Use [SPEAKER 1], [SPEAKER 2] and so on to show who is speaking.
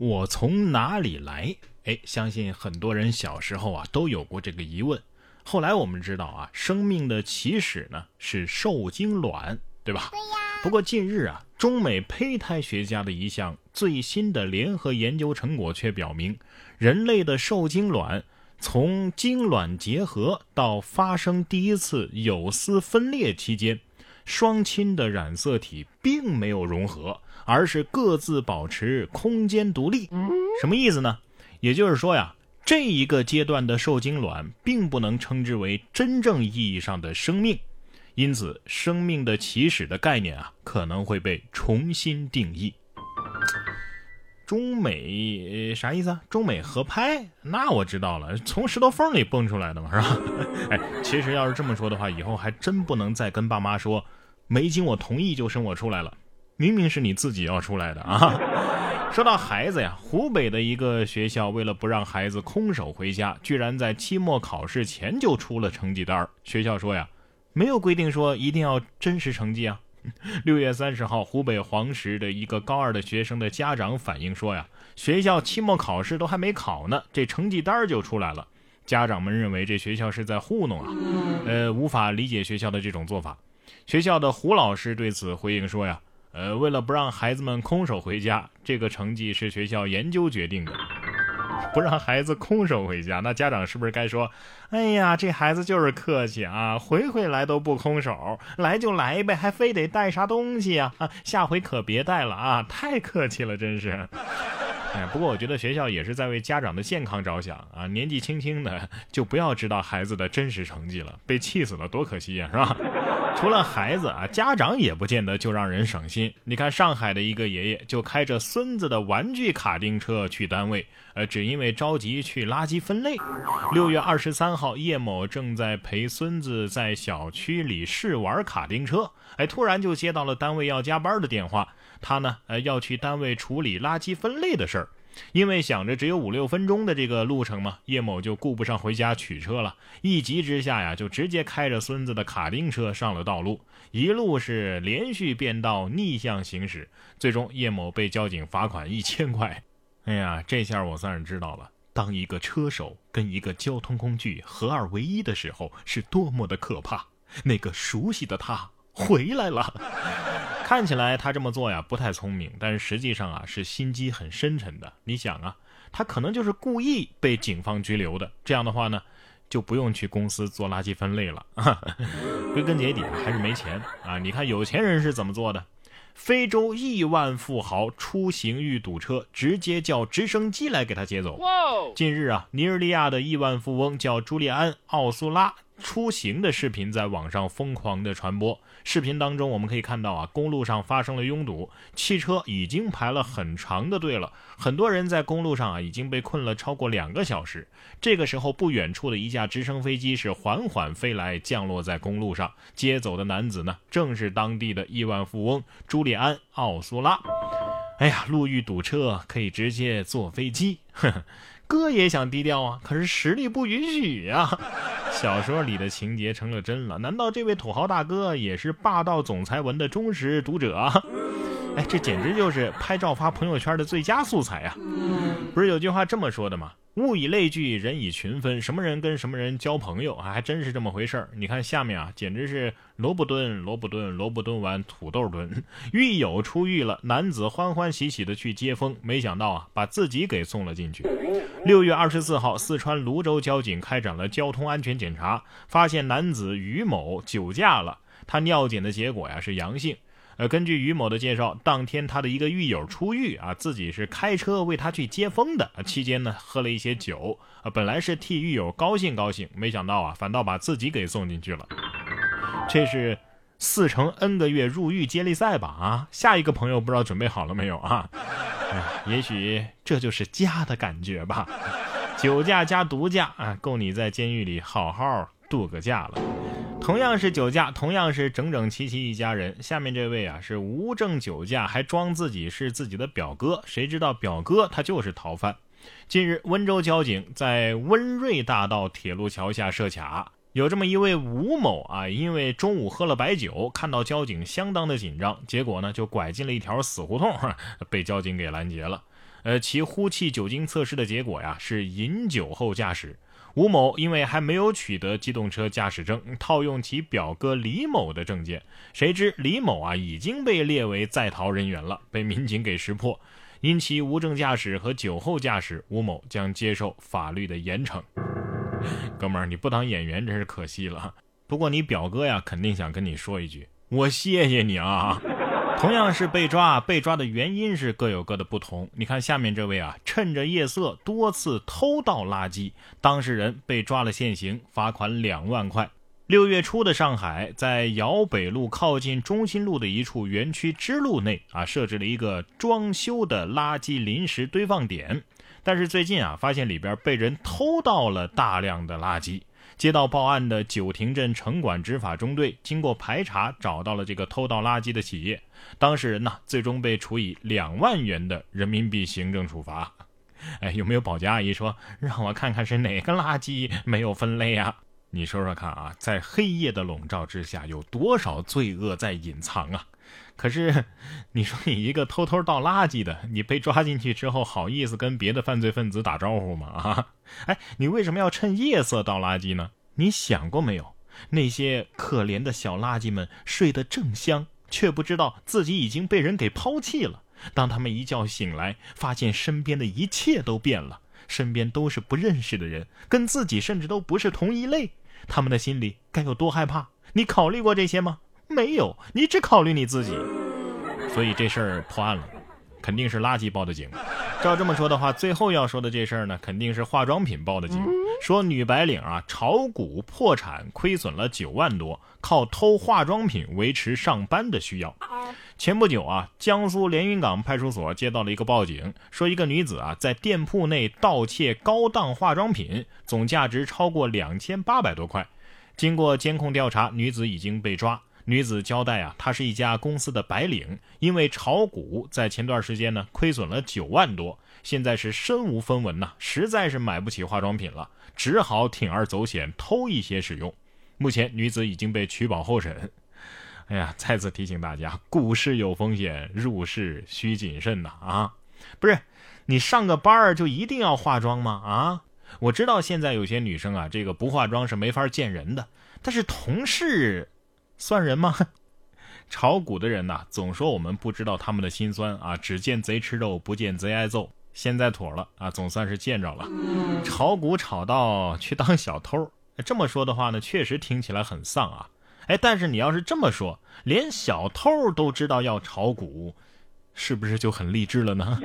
[SPEAKER 1] 我从哪里来？哎，相信很多人小时候啊都有过这个疑问。后来我们知道啊，生命的起始呢是受精卵，对吧？
[SPEAKER 2] 对呀。
[SPEAKER 1] 不过近日啊，中美胚胎学家的一项最新的联合研究成果却表明，人类的受精卵从精卵结合到发生第一次有丝分裂期间。双亲的染色体并没有融合，而是各自保持空间独立。什么意思呢？也就是说呀，这一个阶段的受精卵并不能称之为真正意义上的生命，因此生命的起始的概念啊可能会被重新定义。中美啥意思啊？中美合拍？那我知道了，从石头缝里蹦出来的嘛，是吧？哎，其实要是这么说的话，以后还真不能再跟爸妈说。没经我同意就生我出来了，明明是你自己要出来的啊！说到孩子呀，湖北的一个学校为了不让孩子空手回家，居然在期末考试前就出了成绩单学校说呀，没有规定说一定要真实成绩啊。六月三十号，湖北黄石的一个高二的学生的家长反映说呀，学校期末考试都还没考呢，这成绩单就出来了。家长们认为这学校是在糊弄啊，呃，无法理解学校的这种做法。学校的胡老师对此回应说：“呀，呃，为了不让孩子们空手回家，这个成绩是学校研究决定的。不让孩子空手回家，那家长是不是该说：哎呀，这孩子就是客气啊，回回来都不空手，来就来呗，还非得带啥东西呀？啊，下回可别带了啊，太客气了，真是。” 哎，不过我觉得学校也是在为家长的健康着想啊！年纪轻轻的就不要知道孩子的真实成绩了，被气死了多可惜呀，是吧？除了孩子啊，家长也不见得就让人省心。你看上海的一个爷爷就开着孙子的玩具卡丁车去单位，呃，只因为着急去垃圾分类。六月二十三号，叶某正在陪孙子在小区里试玩卡丁车，哎，突然就接到了单位要加班的电话。他呢，呃，要去单位处理垃圾分类的事儿，因为想着只有五六分钟的这个路程嘛，叶某就顾不上回家取车了，一急之下呀，就直接开着孙子的卡丁车上了道路，一路是连续变道逆向行驶，最终叶某被交警罚款一千块。哎呀，这下我算是知道了，当一个车手跟一个交通工具合二为一的时候，是多么的可怕。那个熟悉的他回来了。看起来他这么做呀不太聪明，但是实际上啊是心机很深沉的。你想啊，他可能就是故意被警方拘留的。这样的话呢，就不用去公司做垃圾分类了。归根结底还是没钱啊！你看有钱人是怎么做的？非洲亿万富豪出行遇堵车，直接叫直升机来给他接走。近日啊，尼日利亚的亿万富翁叫朱利安·奥苏拉。出行的视频在网上疯狂的传播。视频当中，我们可以看到啊，公路上发生了拥堵，汽车已经排了很长的队了，很多人在公路上啊已经被困了超过两个小时。这个时候，不远处的一架直升飞机是缓缓飞来，降落在公路上。接走的男子呢，正是当地的亿万富翁朱利安·奥苏拉。哎呀，路遇堵车可以直接坐飞机，呵呵，哥也想低调啊，可是实力不允许呀。小说里的情节成了真了，难道这位土豪大哥也是霸道总裁文的忠实读者？哎，这简直就是拍照发朋友圈的最佳素材啊！不是有句话这么说的吗？物以类聚，人以群分，什么人跟什么人交朋友啊？还真是这么回事儿。你看下面啊，简直是萝卜蹲，萝卜蹲，萝卜蹲完土豆蹲。狱友出狱了，男子欢欢喜喜的去接风，没想到啊，把自己给送了进去。六月二十四号，四川泸州交警开展了交通安全检查，发现男子于某酒驾了，他尿检的结果呀是阳性。呃，根据于某的介绍，当天他的一个狱友出狱啊，自己是开车为他去接风的。期间呢，喝了一些酒啊，本来是替狱友高兴高兴，没想到啊，反倒把自己给送进去了。这是四乘 N 个月入狱接力赛吧？啊，下一个朋友不知道准备好了没有啊？也许这就是家的感觉吧。酒驾加毒驾啊，够你在监狱里好好度个假了。同样是酒驾，同样是整整齐齐一家人。下面这位啊是无证酒驾，还装自己是自己的表哥，谁知道表哥他就是逃犯。近日，温州交警在温瑞大道铁路桥下设卡，有这么一位吴某啊，因为中午喝了白酒，看到交警相当的紧张，结果呢就拐进了一条死胡同，被交警给拦截了。呃，其呼气酒精测试的结果呀是饮酒后驾驶。吴某因为还没有取得机动车驾驶证，套用其表哥李某的证件，谁知李某啊已经被列为在逃人员了，被民警给识破。因其无证驾驶和酒后驾驶，吴某将接受法律的严惩。哥们儿，你不当演员真是可惜了。不过你表哥呀，肯定想跟你说一句，我谢谢你啊。同样是被抓，被抓的原因是各有各的不同。你看下面这位啊，趁着夜色多次偷倒垃圾，当事人被抓了现行，罚款两万块。六月初的上海，在姚北路靠近中心路的一处园区支路内啊，设置了一个装修的垃圾临时堆放点，但是最近啊，发现里边被人偷倒了大量的垃圾。接到报案的九亭镇城管执法中队，经过排查，找到了这个偷倒垃圾的企业。当事人呢，最终被处以两万元的人民币行政处罚。哎，有没有保洁阿姨说让我看看是哪个垃圾没有分类啊？你说说看啊，在黑夜的笼罩之下，有多少罪恶在隐藏啊？可是，你说你一个偷偷倒垃圾的，你被抓进去之后，好意思跟别的犯罪分子打招呼吗？啊？哎，你为什么要趁夜色倒垃圾呢？你想过没有？那些可怜的小垃圾们睡得正香，却不知道自己已经被人给抛弃了。当他们一觉醒来，发现身边的一切都变了，身边都是不认识的人，跟自己甚至都不是同一类，他们的心里该有多害怕？你考虑过这些吗？没有，你只考虑你自己。所以这事儿破案了。肯定是垃圾报的警。照这么说的话，最后要说的这事儿呢，肯定是化妆品报的警。说女白领啊炒股破产，亏损了九万多，靠偷化妆品维持上班的需要。前不久啊，江苏连云港派出所接到了一个报警，说一个女子啊在店铺内盗窃高档化妆品，总价值超过两千八百多块。经过监控调查，女子已经被抓。女子交代啊，她是一家公司的白领，因为炒股，在前段时间呢亏损了九万多，现在是身无分文呐，实在是买不起化妆品了，只好铤而走险偷一些使用。目前女子已经被取保候审。哎呀，再次提醒大家，股市有风险，入市需谨慎呐！啊，不是，你上个班儿就一定要化妆吗？啊，我知道现在有些女生啊，这个不化妆是没法见人的，但是同事。算人吗？炒股的人呐，总说我们不知道他们的心酸啊，只见贼吃肉，不见贼挨揍。现在妥了啊，总算是见着了。炒股炒到去当小偷，这么说的话呢，确实听起来很丧啊。哎，但是你要是这么说，连小偷都知道要炒股，是不是就很励志了呢？